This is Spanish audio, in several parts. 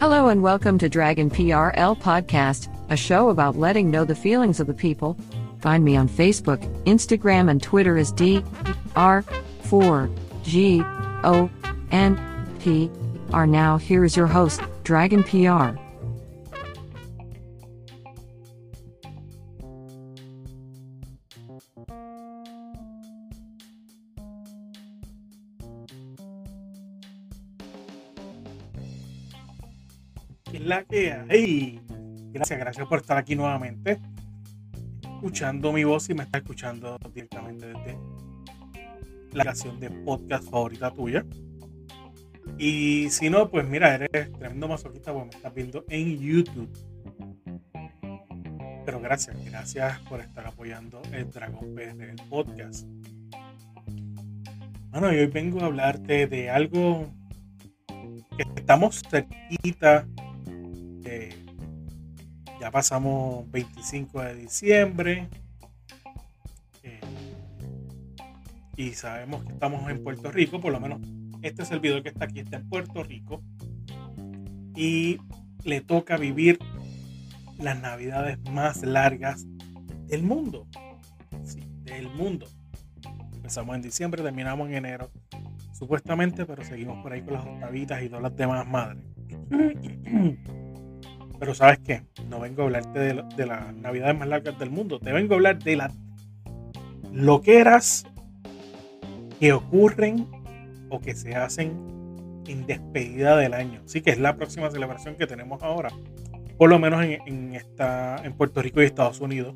Hello and welcome to Dragon PRL Podcast, a show about letting know the feelings of the people. Find me on Facebook, Instagram, and Twitter as D R 4 G O N P R. Now, here is your host, Dragon PR. Es la que hay? Gracias, gracias por estar aquí nuevamente. Escuchando mi voz y me está escuchando directamente desde la canción de podcast favorita tuya. Y si no, pues mira, eres tremendo masoquista porque me estás viendo en YouTube. Pero gracias, gracias por estar apoyando el Dragon PR, el podcast. Bueno, y hoy vengo a hablarte de algo que estamos cerquita ya pasamos 25 de diciembre eh, y sabemos que estamos en Puerto Rico, por lo menos este servidor que está aquí está en Puerto Rico y le toca vivir las navidades más largas del mundo. Del mundo. Empezamos en diciembre, terminamos en enero, supuestamente, pero seguimos por ahí con las octavitas y todas las demás madres. Pero sabes qué, no vengo a hablarte de, de las navidades más largas del mundo, te vengo a hablar de las loqueras que ocurren o que se hacen en despedida del año. Sí que es la próxima celebración que tenemos ahora, por lo menos en, en, esta, en Puerto Rico y Estados Unidos.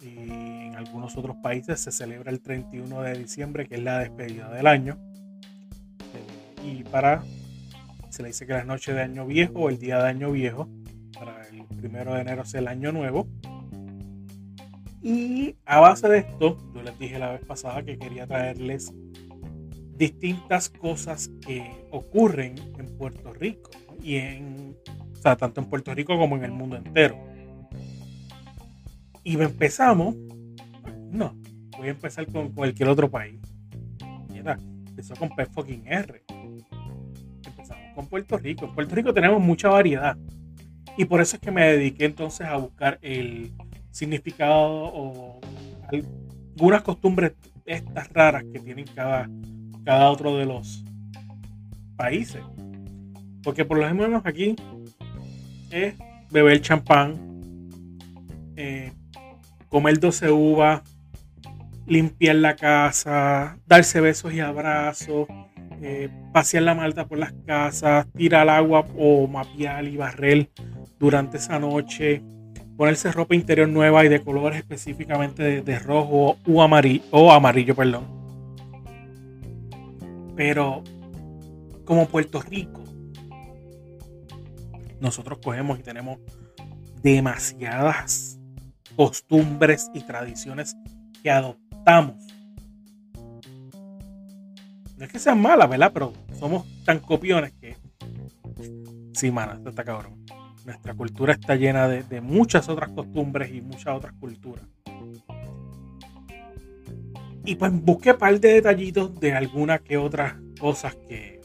Y en algunos otros países se celebra el 31 de diciembre, que es la despedida del año. Eh, y para se le dice que la noche de año viejo o el día de año viejo. Para el primero de enero es el año nuevo. Y a base de esto, yo les dije la vez pasada que quería traerles distintas cosas que ocurren en Puerto Rico y en, o sea, tanto en Puerto Rico como en el mundo entero. Y empezamos, no, voy a empezar con cualquier otro país. Mira, empezó con P fucking R con Puerto Rico. En Puerto Rico tenemos mucha variedad. Y por eso es que me dediqué entonces a buscar el significado o algunas costumbres estas raras que tienen cada, cada otro de los países. Porque por lo menos aquí es beber champán, eh, comer 12 uvas, limpiar la casa, darse besos y abrazos, eh, pasear la malta por las casas, tirar agua o mapear y barrer durante esa noche, ponerse ropa interior nueva y de colores específicamente de, de rojo o amarillo, o amarillo, perdón. Pero como Puerto Rico, nosotros cogemos y tenemos demasiadas costumbres y tradiciones que adoptamos no es que sean malas, ¿verdad? Pero somos tan copiones que. Sí, mano, esto está cabrón. Nuestra cultura está llena de, muchas otras costumbres y muchas otras culturas. Y pues busqué un par de detallitos de algunas que otras cosas que,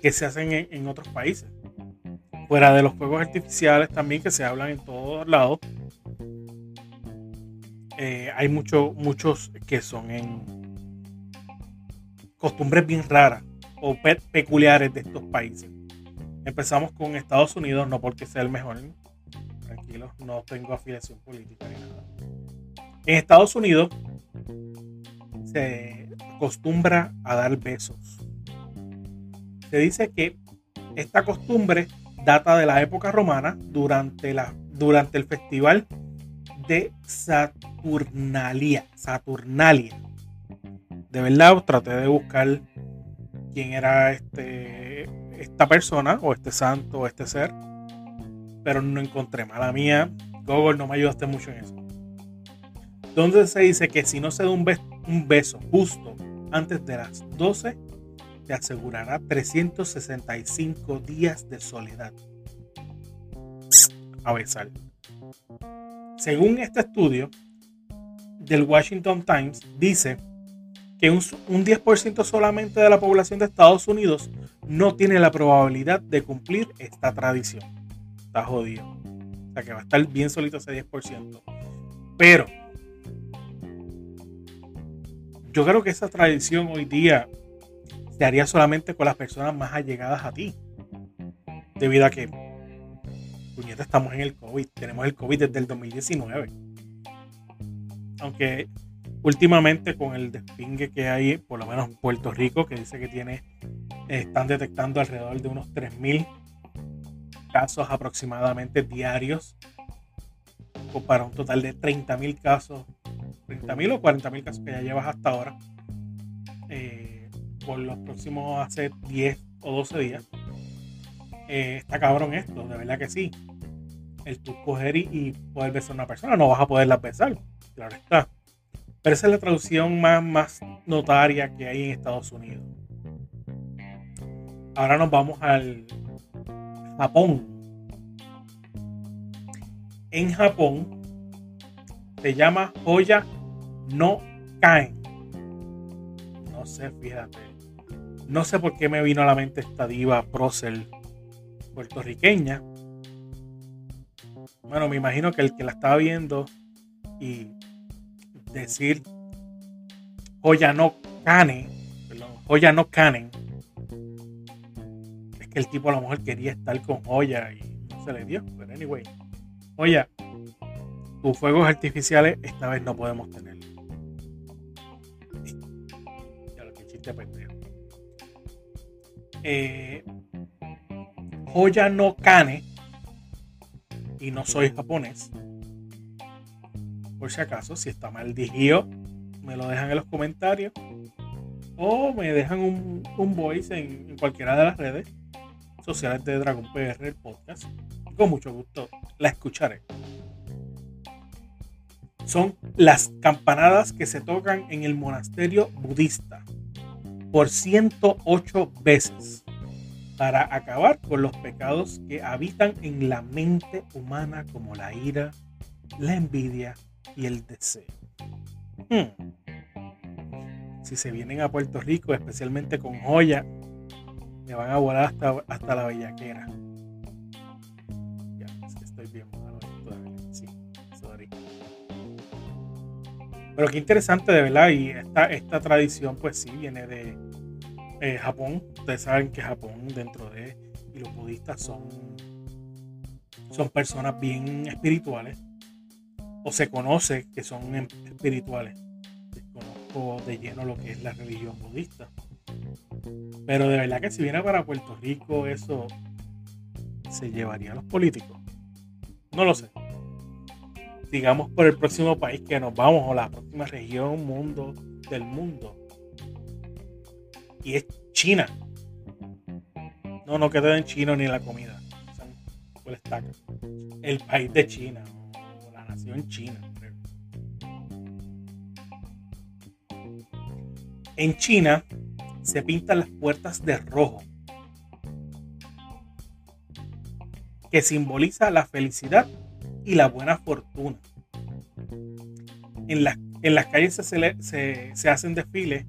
que se hacen en, otros países. Fuera de los fuegos artificiales también que se hablan en todos lados. Eh, hay mucho, muchos que son en, costumbres bien raras o pe peculiares de estos países. Empezamos con Estados Unidos, no porque sea el mejor, tranquilos, no tengo afiliación política ni nada. En Estados Unidos se acostumbra a dar besos. Se dice que esta costumbre data de la época romana durante, la, durante el festival de Saturnalia. Saturnalia de verdad traté de buscar quién era este esta persona o este santo o este ser, pero no encontré mala mía. Google no me ayudaste mucho en eso. Donde se dice que si no se da un, un beso justo antes de las 12, te asegurará 365 días de soledad. A besar. Según este estudio del Washington Times, dice que un, 10% solamente de la población de Estados Unidos no tiene la probabilidad de cumplir esta tradición. Está jodido. O sea que va a estar bien solito ese 10%. Pero yo creo que esa tradición hoy día se haría solamente con las personas más allegadas a ti. Debido a que, puñeta, estamos en el COVID. Tenemos el COVID desde el 2019. Aunque últimamente con el despingue que hay, por lo menos en Puerto Rico, que dice que tiene, están detectando alrededor de unos 3.000 casos aproximadamente diarios, para un total de 30.000 casos, 30.000 o 40.000 casos que ya llevas hasta ahora, eh, por los próximos hace 10 o 12 días. Eh, está cabrón esto, de verdad que sí. El tú coger y, y poder besar a una persona, no vas a poderla besar, claro está pero esa es la traducción más, más notaria que hay en Estados Unidos. Ahora nos vamos al Japón. En Japón se llama joya no caen. No sé, fíjate. No sé por qué me vino a la mente esta diva prócer puertorriqueña. Bueno, me imagino que el que la estaba viendo y decir joya no cane, joya no canen, es que el tipo a lo mejor quería estar con joya y no se le dio. Pero anyway, joya, tus fuegos artificiales esta vez no podemos tener. Ya lo que chiste pendejo. Eh, joya no cane y no soy japonés por si acaso, si está mal digido, me lo dejan en los comentarios. O me dejan un, voice en, cualquiera de las redes sociales de Dragon PR, podcast. Con mucho gusto la escucharé. Son las campanadas que se tocan en el monasterio budista por 108 veces para acabar con los pecados que habitan en la mente humana como la ira, la envidia, y el deseo. Hmm. Si se vienen a Puerto Rico, especialmente con joya, me van a volar hasta, hasta la bellaquera. Ya, estoy bien malo Sí, sorry. Pero qué interesante de verdad. Y esta, esta tradición, pues sí, viene de eh, Japón. Ustedes saben que Japón, dentro de. Y los budistas son. Son personas bien espirituales o se conoce que son em, espirituales. Desconozco de lleno lo que es la religión budista. Pero de verdad que si viene para Puerto Rico eso se llevaría a los políticos. No lo sé. Digamos por el próximo país que nos vamos o la próxima región, mundo del mundo. Y es China. No, no queda en chino ni la comida. El país de China en China. En China se pintan las puertas de rojo, que simboliza la felicidad y la buena fortuna. En, en las calles se, se, hacen desfiles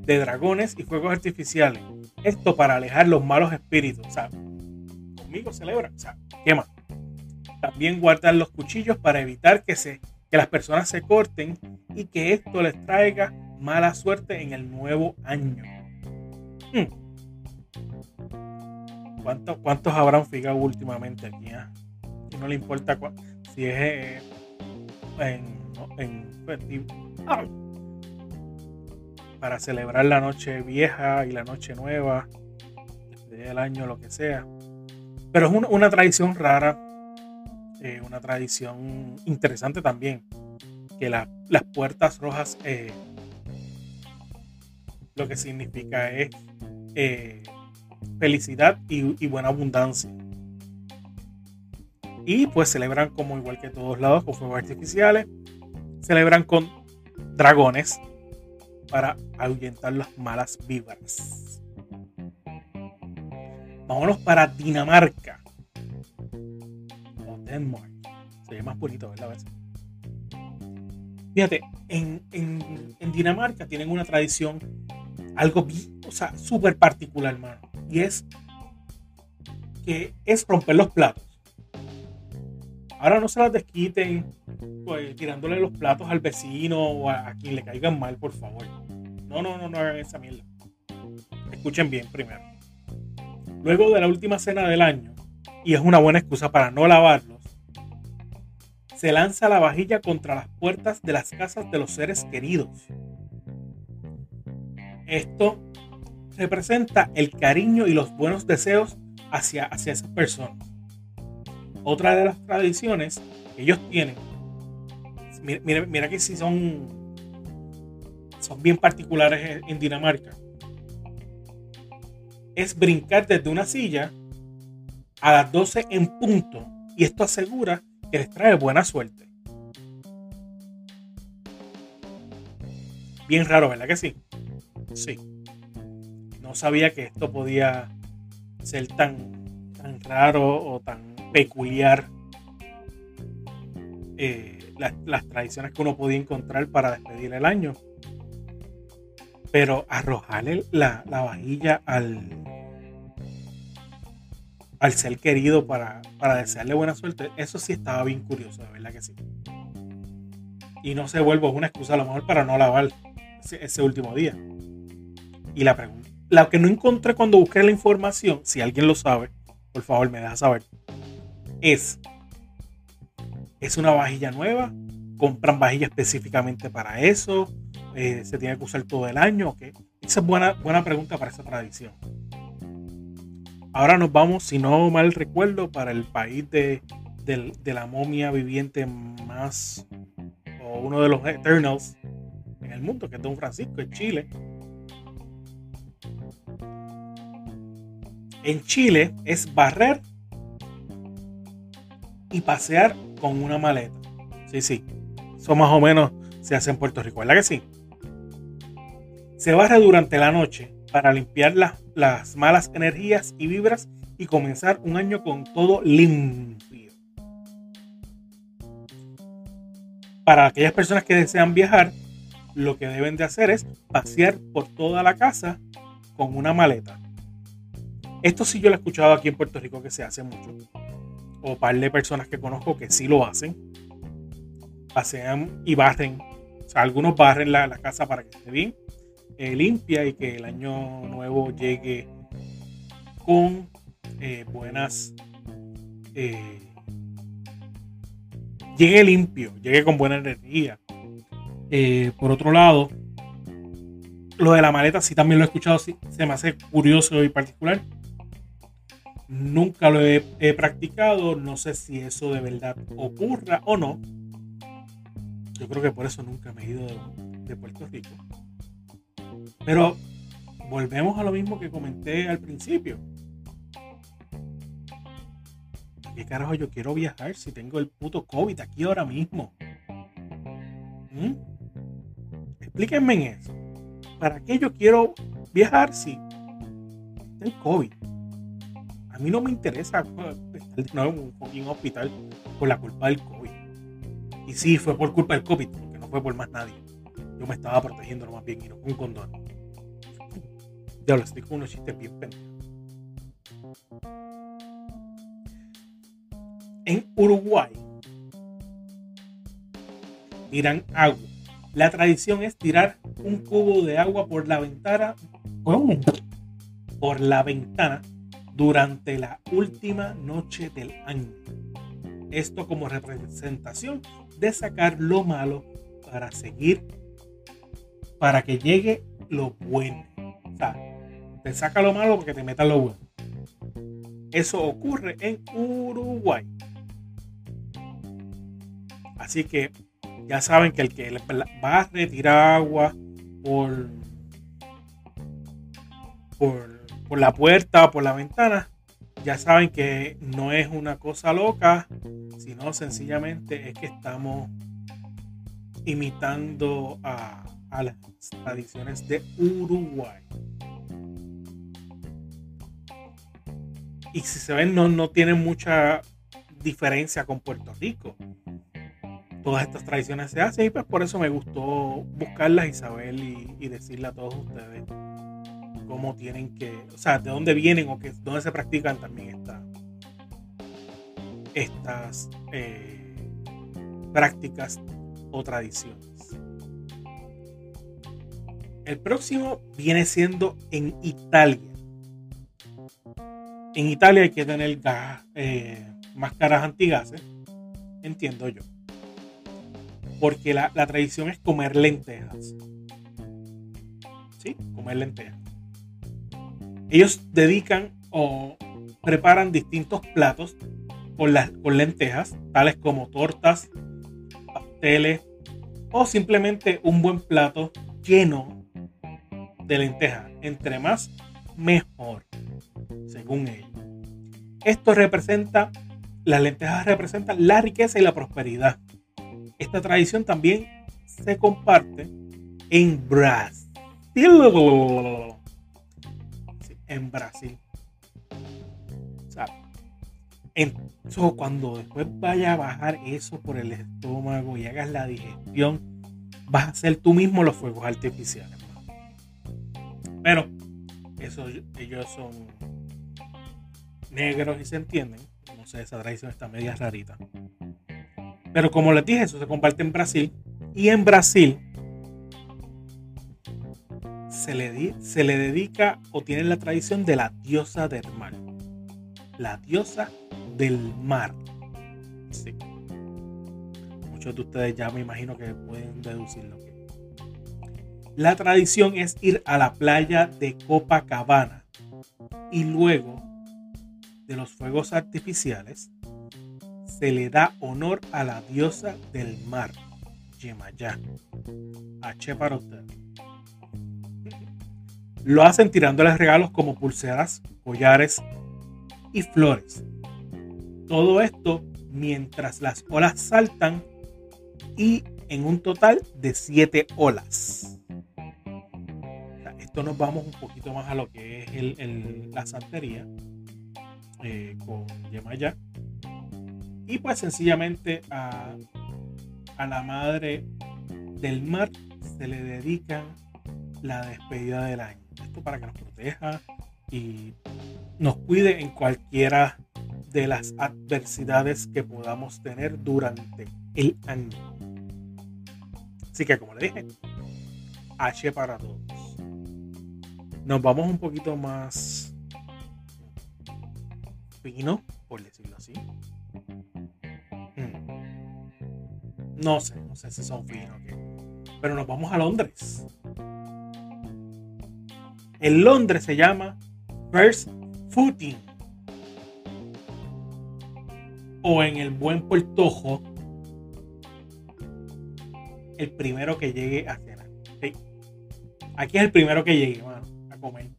de dragones y fuegos artificiales. Esto para alejar los malos espíritus. Sea, conmigo celebra, sea, quema. También guardan los cuchillos para evitar que, se, que las personas se corten y que esto les traiga mala suerte en el nuevo año. Hmm. ¿Cuántos, habrán fijado últimamente aquí? Ah? no le importa si es eh, en, ah. para celebrar la noche vieja y la noche nueva, del año, lo que sea. Pero es una tradición rara una tradición interesante también, que las puertas rojas eh, lo que significa es eh, felicidad y, buena abundancia. Y pues celebran como igual que todos lados con fuegos artificiales. Celebran con dragones para ahuyentar las malas vibras. Vámonos para Dinamarca. Denmark. Se ve más bonito, ¿verdad? Fíjate, en, en, en, Dinamarca tienen una tradición algo, o sea, súper particular, hermano. Y es que es romper los platos. Ahora no se las desquiten pues, tirándole los platos al vecino o a, quien le caigan mal, por favor. No, no, no, no hagan esa mierda. Escuchen bien primero. Luego de la última cena del año, y es una buena excusa para no lavarlos, se lanza la vajilla contra las puertas de las casas de los seres queridos. Esto representa el cariño y los buenos deseos hacia, hacia esas personas. Otra de las tradiciones que ellos tienen, mira, mira, que si son, son bien particulares en Dinamarca, es brincar desde una silla a las 12 en punto y esto asegura que les trae buena suerte. Bien raro, ¿verdad que sí? Sí. No sabía que esto podía ser tan, tan raro o tan peculiar eh, las, tradiciones que uno podía encontrar para despedir el año. Pero arrojarle la, vajilla al, al ser querido para, desearle buena suerte, eso sí estaba bien curioso, de verdad que sí. Y no se vuelve una excusa a lo mejor para no lavar ese, último día. Y la pregunta, la que no encontré cuando busqué la información, si alguien lo sabe, por favor me deja saber es, es una vajilla nueva, compran vajilla específicamente para eso, eh, se tiene que usar todo el año, Esa es buena, buena pregunta para esa tradición. Ahora nos vamos, si no mal recuerdo, para el país de, la momia viviente más, o uno de los Eternals en el mundo, que es Don Francisco, en Chile. En Chile es barrer y pasear con una maleta. Sí, sí. Eso más o menos se hace en Puerto Rico, ¿verdad que sí? Se barre durante la noche para limpiar las malas energías y vibras y comenzar un año con todo limpio. Para aquellas personas que desean viajar, lo que deben de hacer es pasear por toda la casa con una maleta. Esto sí yo lo he escuchado aquí en Puerto Rico que se hace mucho o par de personas que conozco que sí lo hacen. Pasean y barren. O sea, algunos barren la, casa para que esté bien eh, limpia y que el año nuevo llegue con eh, buenas. Eh, llegue limpio, llegue con buena energía. por otro lado, lo de la maleta sí también lo he escuchado, sí, se me hace curioso y particular. Nunca lo he, practicado, no sé si eso de verdad ocurra o no. Yo creo que por eso nunca me he ido de, Puerto Rico. Pero volvemos a lo mismo que comenté al principio. qué carajo yo quiero viajar si tengo el puto COVID aquí ahora mismo? ¿Mm? Explíquenme en eso. ¿Para qué yo quiero viajar si tengo COVID? A mí no me interesa estar en un hospital por la culpa del COVID. Y sí, fue por culpa del COVID, porque no fue por más nadie. Yo me estaba protegiendo lo más bien y no con condón. Ya lo con unos chistes bien pendejos. En Uruguay tiran agua. La tradición es tirar un cubo de agua por la ventana. ¿Cómo? Por la ventana durante la última noche del año. Esto como representación de sacar lo malo para seguir, para que llegue lo bueno. O sea, te saca lo malo porque te meta lo bueno. Eso ocurre en Uruguay. Así que ya saben que el que va a retirar agua por, por por la puerta o por la ventana, ya saben que no es una cosa loca, sino sencillamente es que estamos imitando a, a las tradiciones de Uruguay. Y si se ven, no, no tienen mucha diferencia con Puerto Rico. Todas estas tradiciones se hacen y pues por eso me gustó buscarlas y saber y, y decirle a todos ustedes cómo tienen que, o sea, de dónde vienen o que, dónde se practican también esta, estas eh, prácticas o tradiciones. El próximo viene siendo en Italia. En Italia hay que tener gas, eh, máscaras antigases, entiendo yo. Porque la, la tradición es comer lentejas. ¿Sí? Comer lentejas. Ellos dedican o preparan distintos platos con, las, con lentejas, tales como tortas, pasteles o simplemente un buen plato lleno de lentejas. Entre más, mejor, según ellos. Esto representa, las lentejas representan la riqueza y la prosperidad. Esta tradición también se comparte en Brasil en Brasil. O sea, eso, cuando después vaya a bajar eso por el estómago y hagas la digestión, vas a hacer tú mismo los fuegos artificiales. Pero eso, ellos son negros y se entienden. No sé, esa tradición está media rarita. Pero como les dije, eso se comparte en Brasil. Y en Brasil se le, se le dedica o tiene la tradición de la diosa del mar. La diosa del mar. Sí. Muchos de ustedes ya me imagino que pueden deducir lo que La tradición es ir a la playa de Copacabana y luego de los fuegos artificiales se le da honor a la diosa del mar, Yemayá. H para usted. Lo hacen tirándoles regalos como pulseras, collares y flores. Todo esto mientras las olas saltan y en un total de 7 olas. Esto nos vamos un poquito más a lo que es la santería eh, con Yemaya. Y pues sencillamente a, a la madre del mar se le dedica la despedida del año esto para que nos proteja y nos cuide en cualquiera de las adversidades que podamos tener durante el año. Así que como le dije, H para todos. Nos vamos un poquito más fino, por decirlo así. Hmm. No sé, no sé si son finos, pero nos vamos a Londres. En Londres se llama First Footing. O en el buen Puertojo, el primero que llegue a cenar. Aquí es el primero que llegue, a comer.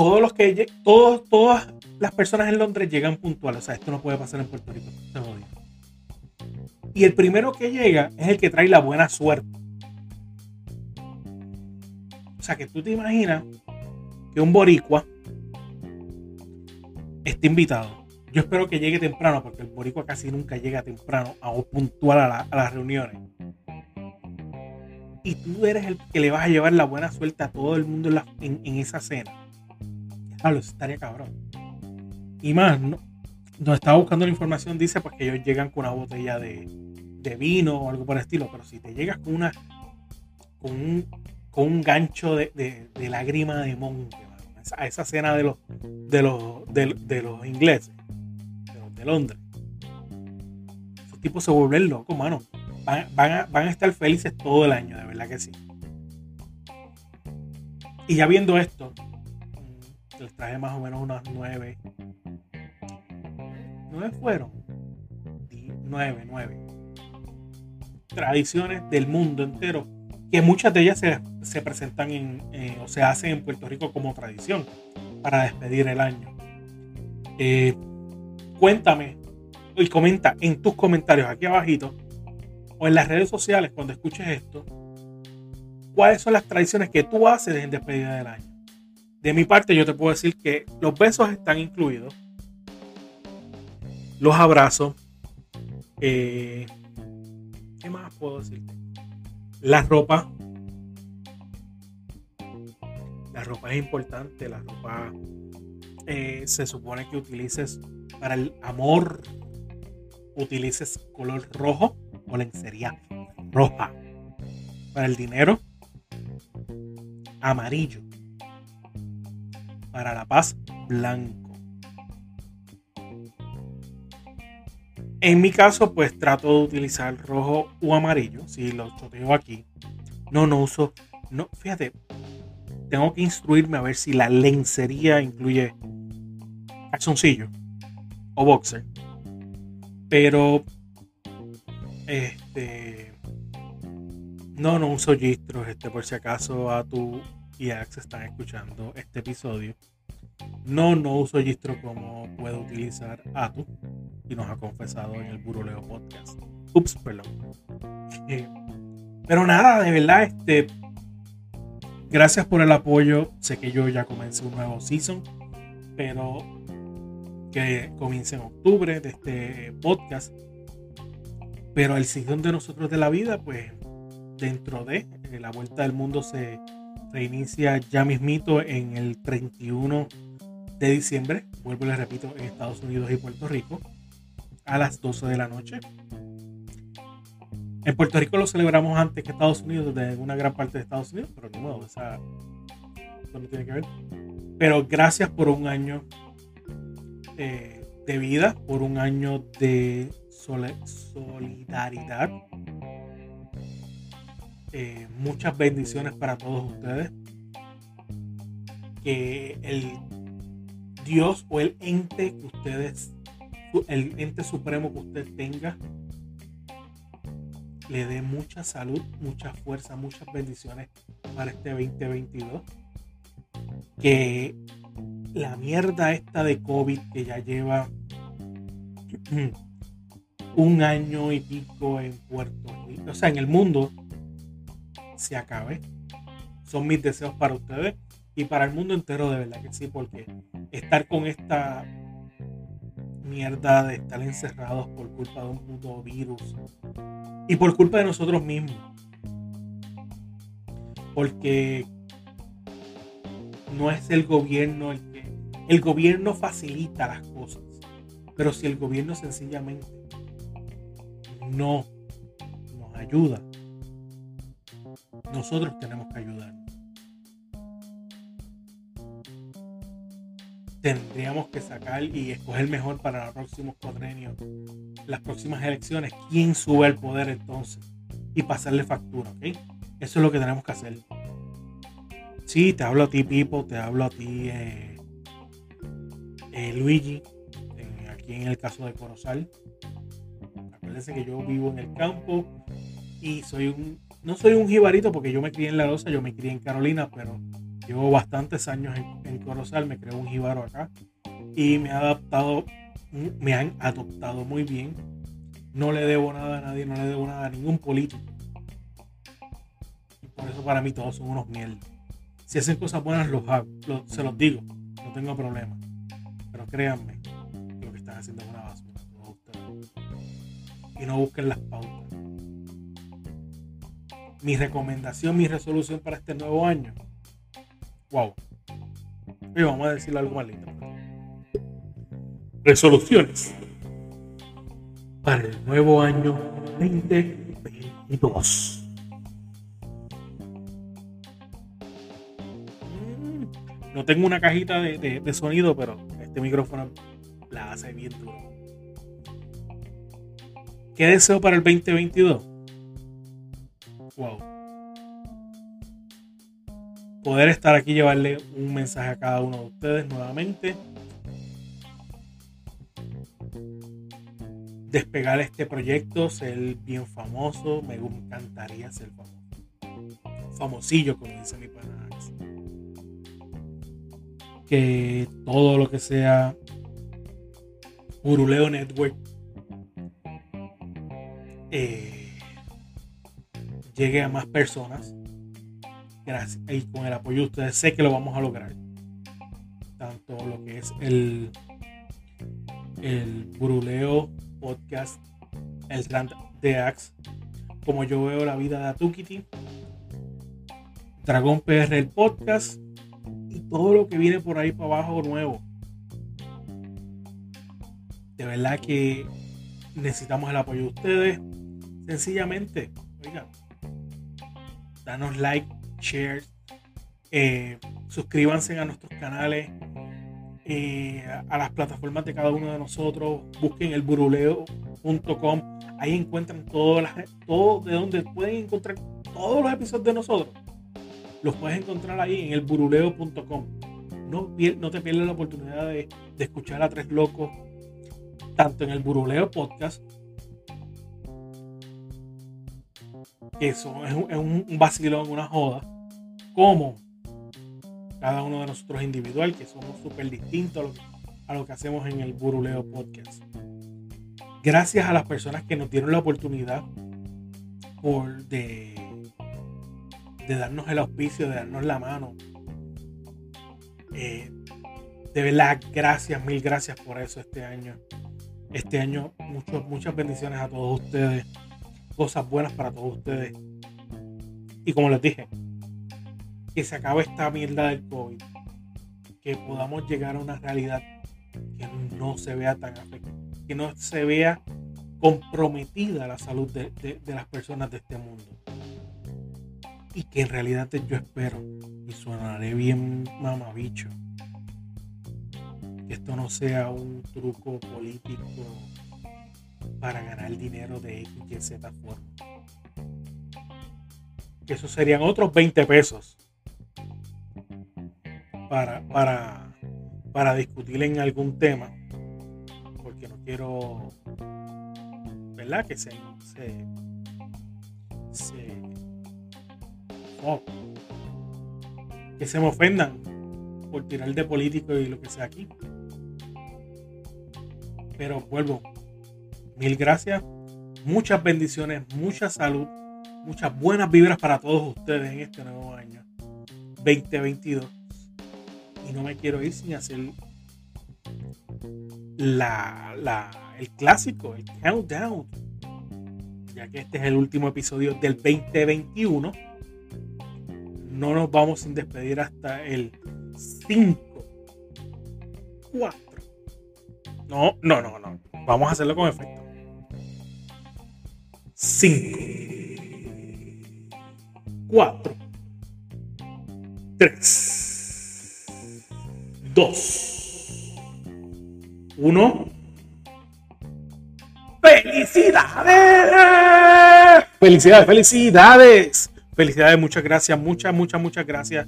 Todos los que todos, todas las personas en Londres llegan puntuales. O sea, esto no puede pasar en Puerto Rico. Y el primero que llega es el que trae la buena suerte. O sea, que tú te imaginas que un boricua esté invitado. Yo espero que llegue temprano, porque el boricua casi nunca llega temprano o puntual a, las reuniones. Y tú eres el que le vas a llevar la buena suerte a todo el mundo en, esa cena. Claro, estaría cabrón. Y más, ¿no? Donde estaba buscando la información, dice pues que ellos llegan con una botella de, vino o algo por el estilo. Pero si te llegas con una con un con un gancho de, lágrima de monte, a esa cena de los, de los, de, los ingleses, de Londres. Esos tipos se vuelven locos, mano. Van, a, van a estar felices todo el año, de verdad que sí. Y ya viendo esto, les traje más o menos unas nueve. ¿Nueve fueron? Nueve, nueve. Tradiciones del mundo entero que muchas de ellas se, se presentan en, eh, o se hacen en Puerto Rico como tradición para despedir el año. Eh, cuéntame y comenta en tus comentarios aquí abajito o en las redes sociales cuando escuches esto, cuáles son las tradiciones que tú haces en despedida del año. De mi parte, yo te puedo decir que los besos están incluidos, los abrazos, eh, ¿qué más puedo decirte? La ropa. La ropa es importante, la ropa eh, se supone que utilices para el amor, utilices color rojo o lencería roja. Para el dinero, amarillo. Para la paz, blanco. En mi caso, pues trato de utilizar rojo o amarillo. Si lo choteo aquí. No, no uso. No, fíjate. Tengo que instruirme a ver si la lencería incluye calzoncillo o boxer. Pero este no, no uso gistros, este por si acaso a tu y Axe están escuchando este episodio. No, no uso gistro como puede utilizar Atu y nos ha confesado en el Buroleo Podcast. Ups, perdón. Eh, pero nada, de verdad, este. Gracias por el apoyo. Sé que yo ya comencé un nuevo season, pero que comienza en octubre de este podcast. Pero el season de nosotros de la vida, pues dentro de eh, la vuelta del mundo se reinicia ya mismito en el 31 de diciembre, vuelvo y les repito, en Estados Unidos y Puerto Rico, a las 12 de la noche. En Puerto Rico lo celebramos antes que Estados Unidos, de una gran parte de Estados Unidos, pero no modo, eso no tiene que ver. Pero gracias por un año eh, de vida, por un año de solidaridad eh, muchas bendiciones para todos ustedes. Que el Dios o el ente que ustedes, el ente supremo que usted tenga, le dé mucha salud, mucha fuerza, muchas bendiciones para este 2022. Que la mierda esta de COVID que ya lleva un año y pico en Puerto Rico, o sea, en el mundo, se acabe. Son mis deseos para ustedes y para el mundo entero, de verdad que sí, porque estar con esta mierda de estar encerrados por culpa de un virus y por culpa de nosotros mismos. Porque no es el gobierno el que. El gobierno facilita las cosas. Pero si el gobierno sencillamente no nos ayuda, nosotros tenemos que ayudar. Tendríamos que sacar y escoger mejor para los próximos cuadrenios, las próximas elecciones, quién sube al poder entonces y pasarle factura, ¿ok? Eso es lo que tenemos que hacer. Sí, te hablo a ti, Pipo, te hablo a ti, eh, eh, Luigi, aquí en el caso de Corozal. Acuérdense que yo vivo en el campo y soy un no soy un jibarito porque yo me crié en La Rosa, yo me crié en Carolina, pero llevo bastantes años en, Corozal, me creo un jibaro acá y me ha adaptado, me han adoptado muy bien. No le debo nada a nadie, no le debo nada a ningún político. Por eso para mí todos son unos mierdas. Si hacen cosas buenas, los hago, se los digo, no tengo problema. Pero créanme, lo que están haciendo es una basura. Y no busquen las pautas mi recomendación, mi resolución para este nuevo año. Wow. Y vamos a decirlo algo más lindo. Resoluciones para el nuevo año 2022. Mm, no tengo una cajita de, de sonido, pero este micrófono la hace bien duro. ¿Qué deseo para el 2022? Wow. Poder estar aquí llevarle un mensaje a cada uno de ustedes nuevamente. Despegar este proyecto, ser bien famoso. Me encantaría ser famoso. famosillo, como dice mi pana. Que todo lo que sea Buruleo Network eh, llegue a más personas. Gracias. Y con el apoyo de ustedes sé que lo vamos a lograr. Tanto lo que es el, el Buruleo Podcast, el Rand de Axe, como yo veo la vida de Atukiti, Dragón PR el podcast y todo lo que viene por ahí para abajo nuevo. De verdad que necesitamos el apoyo de ustedes. Sencillamente, oiga, danos like, share, eh, suscríbanse a nuestros canales, eh, a las plataformas de cada uno de nosotros, busquen el buruleo.com, ahí encuentran todo, de donde pueden encontrar todos los episodios de nosotros. Los puedes encontrar ahí en el buruleo.com. No, no te pierdas la oportunidad de, de escuchar a Tres Locos, tanto en el Buruleo Podcast eso es un, es un vacilón, una joda, como cada uno de nosotros individual, que somos súper distintos a lo, que, hacemos en el Buruleo Podcast. Gracias a las personas que nos dieron la oportunidad por de, de darnos el auspicio, de darnos la mano. Eh, de verdad, gracias, mil gracias por eso este año. Este año, muchas bendiciones a todos ustedes cosas buenas para todos ustedes. Y como les dije, que se acabe esta mierda del COVID. Que podamos llegar a una realidad que no se vea tan afectada, que no se vea comprometida la salud de, las personas de este mundo. Y que en realidad yo espero, y sonaré bien mamabicho, que esto no sea un truco político para ganar dinero de X, Y, Z forma. Que eso serían otros 20 pesos para, para, para discutir en algún tema. Porque no quiero, ¿verdad? Que se, se, oh, que se me ofendan por tirar de político y lo que sea aquí. Pero vuelvo, Mil gracias. Muchas bendiciones, mucha salud, muchas buenas vibras para todos ustedes en este nuevo año 2022. Y no me quiero ir sin hacer la, el clásico, el countdown. Ya que este es el último episodio del 2021. No nos vamos sin despedir hasta el 5, 4. No, no, no, no. Vamos a hacerlo con efecto. 5, 4, 3, 2, 1. ¡Felicidades! Felicidades, felicidades. Felicidades, muchas gracias, muchas, muchas, muchas gracias.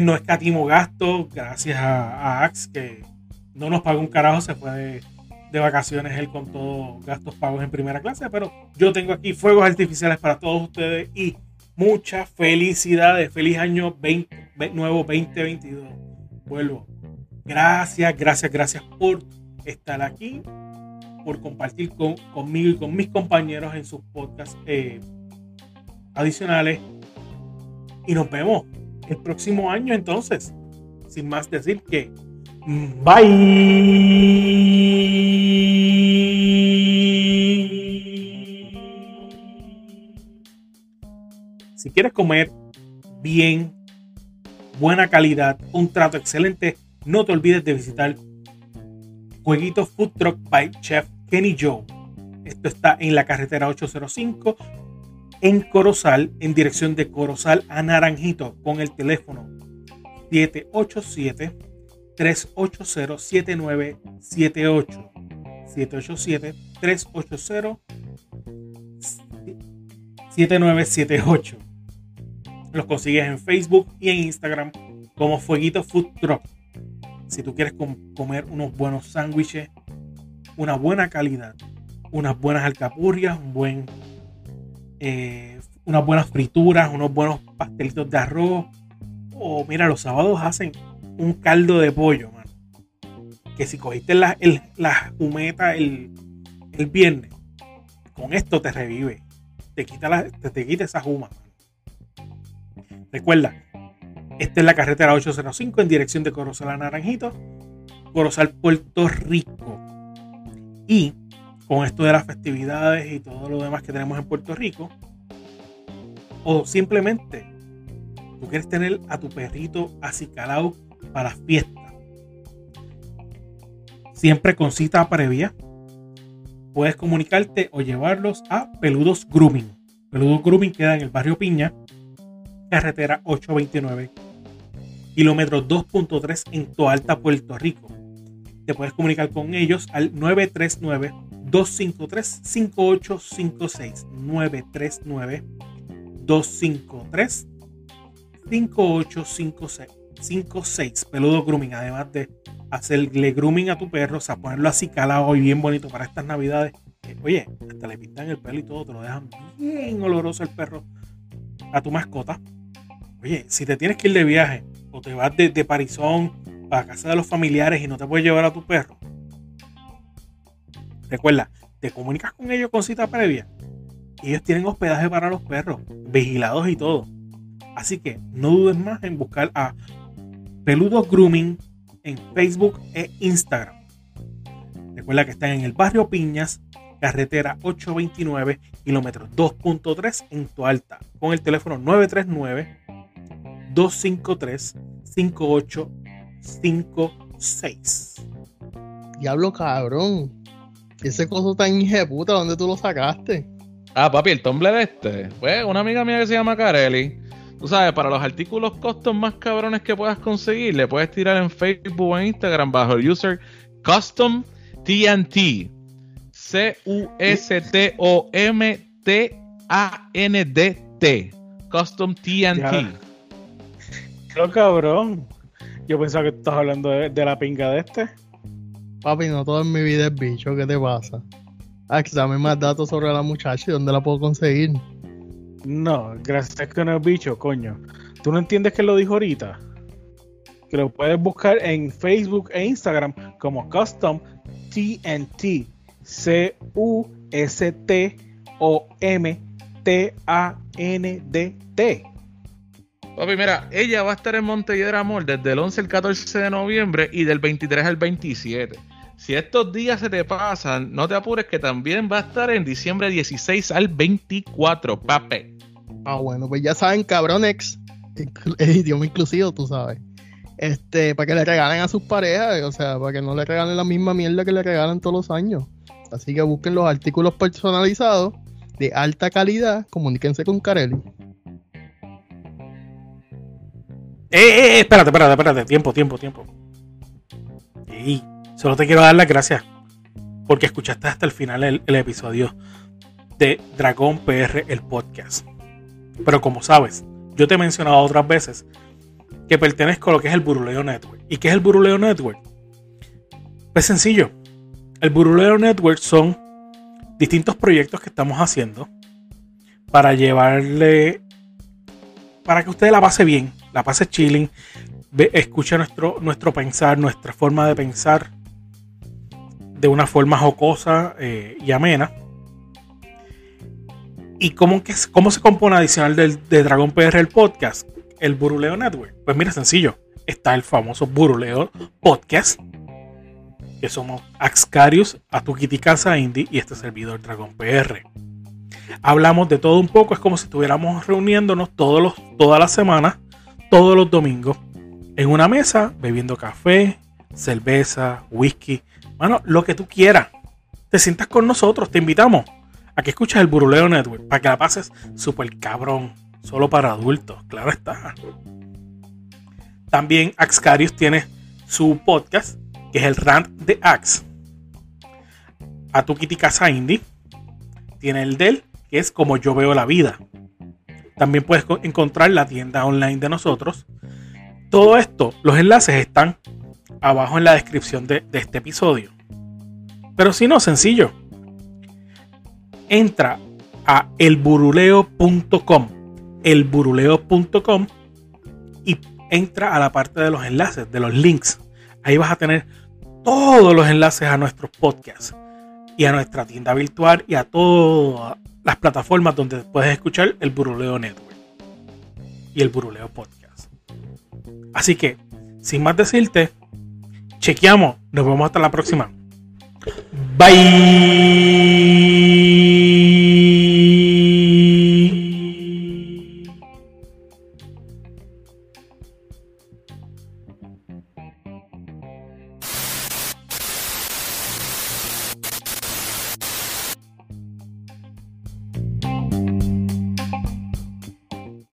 No escatimo gasto, gracias a, a Ax que no nos pagó un carajo, se puede de vacaciones él con todos gastos pagos en primera clase, pero yo tengo aquí fuegos artificiales para todos ustedes y muchas felicidades. Feliz año 20, nuevo 2022. Vuelvo. Gracias, gracias, gracias por estar aquí, por compartir con, conmigo y con mis compañeros en sus podcasts eh, adicionales. Y nos vemos el próximo año entonces. Sin más decir que bye. Si quieres comer bien, buena calidad, un trato excelente, no te olvides de visitar Jueguitos Food Truck by Chef Kenny Joe. Esto está en la carretera 805 en Corozal, en dirección de Corozal a Naranjito, con el teléfono 787 380 7978 787 380 7978 los consigues en Facebook y en Instagram como Fueguito Food Truck. Si tú quieres comer unos buenos sándwiches, una buena calidad, unas buenas alcapurrias, un buen, eh, unas buenas frituras, unos buenos pastelitos de arroz. O mira, los sábados hacen un caldo de pollo, mano. Que si cogiste la, el, humeta el, el viernes, con esto te revive. Te quita, la, te, te quita esa juma. Recuerda, esta es la carretera 805 en dirección de Corozal a Naranjito, Corozal, Puerto Rico. Y con esto de las festividades y todo lo demás que tenemos en Puerto Rico, o simplemente tú quieres tener a tu perrito acicalado para fiesta, siempre con cita previa, puedes comunicarte o llevarlos a Peludos Grooming. Peludos Grooming queda en el barrio Piña, carretera 829, kilómetro 2.3 en Toalta, Puerto Rico. Te puedes comunicar con ellos al 939 253 5856 939 253 5856 Peludo Grooming, además de hacerle grooming a tu perro, o sea, ponerlo así calado y bien bonito para estas navidades. Oye, hasta le pintan el pelo y todo, te lo dejan bien oloroso el perro a tu mascota. Oye, si te tienes que ir de viaje o te vas de, de Parizón para casa de los familiares y no te puedes llevar a tu perro, recuerda, te comunicas con ellos con cita previa. Ellos tienen hospedaje para los perros, vigilados y todo. Así que no dudes más en buscar a Peludo Grooming en Facebook e Instagram. Recuerda que están en el barrio Piñas, carretera 829, kilómetro 2.3 en Toalta, con el teléfono 939 253 5856. Diablo cabrón. Ese coso tan puta, ¿dónde tú lo sacaste? Ah, papi, el Tumblr este. Pues una amiga mía que se llama Carelli. Tú sabes, para los artículos custom más cabrones que puedas conseguir, le puedes tirar en Facebook o en Instagram bajo el user Custom TNT. C-U-S-T-O-M-T-A-N-D-T. Custom TNT. Pero cabrón. Yo pensaba que tú estás hablando de, de la pinga de este. Papi, no todo en mi vida es bicho, ¿qué te pasa? Ah, dame más datos sobre la muchacha y dónde la puedo conseguir. No, gracias que no es bicho, coño. ¿Tú no entiendes que lo dijo ahorita? Que lo puedes buscar en Facebook e Instagram como Custom TNT. C-U-S-T-O-M-T-A-N-D-T. Papi, mira, ella va a estar en Montelledra Amor desde el 11 al 14 de noviembre y del 23 al 27. Si estos días se te pasan, no te apures que también va a estar en diciembre 16 al 24, papi. Ah, bueno, pues ya saben, cabronex, el idioma inclusivo, tú sabes. Este, para que le regalen a sus parejas, o sea, para que no le regalen la misma mierda que le regalan todos los años. Así que busquen los artículos personalizados de alta calidad, comuníquense con Carelli. Eh, eh, eh, espérate, espérate, espérate. Tiempo, tiempo, tiempo. Y solo te quiero dar las gracias porque escuchaste hasta el final el, el episodio de Dragón PR, el podcast. Pero como sabes, yo te he mencionado otras veces que pertenezco a lo que es el Buruleo Network. ¿Y qué es el Buruleo Network? Pues sencillo. El Buruleo Network son distintos proyectos que estamos haciendo para llevarle, para que usted la pase bien, la pase chilling, ve, escuche nuestro, nuestro pensar, nuestra forma de pensar de una forma jocosa eh, y amena. ¿Y cómo, que, cómo se compone adicional del, de Dragon PR el podcast? El Buruleo Network. Pues mira, sencillo. Está el famoso Buruleo Podcast. Que somos Axcarius, Atukiti Casa Indie y este servidor Dragon PR. Hablamos de todo un poco. Es como si estuviéramos reuniéndonos todos los, todas las semanas, todos los domingos, en una mesa, bebiendo café, cerveza, whisky. Bueno, lo que tú quieras. Te sientas con nosotros, te invitamos a que escuches el Buruleo Network para que la pases súper cabrón. Solo para adultos, claro está. También Axcarius tiene su podcast, que es el Rant de Ax. Atukiti Casa Indie tiene el del, que es como yo veo la vida. También puedes encontrar la tienda online de nosotros. Todo esto, los enlaces están abajo en la descripción de, de este episodio. Pero si no, sencillo entra a elburuleo.com, elburuleo.com y entra a la parte de los enlaces, de los links. Ahí vas a tener todos los enlaces a nuestros podcasts y a nuestra tienda virtual y a todas las plataformas donde puedes escuchar el Buruleo Network y el Buruleo Podcast. Así que, sin más decirte, chequeamos. Nos vemos hasta la próxima. Bye.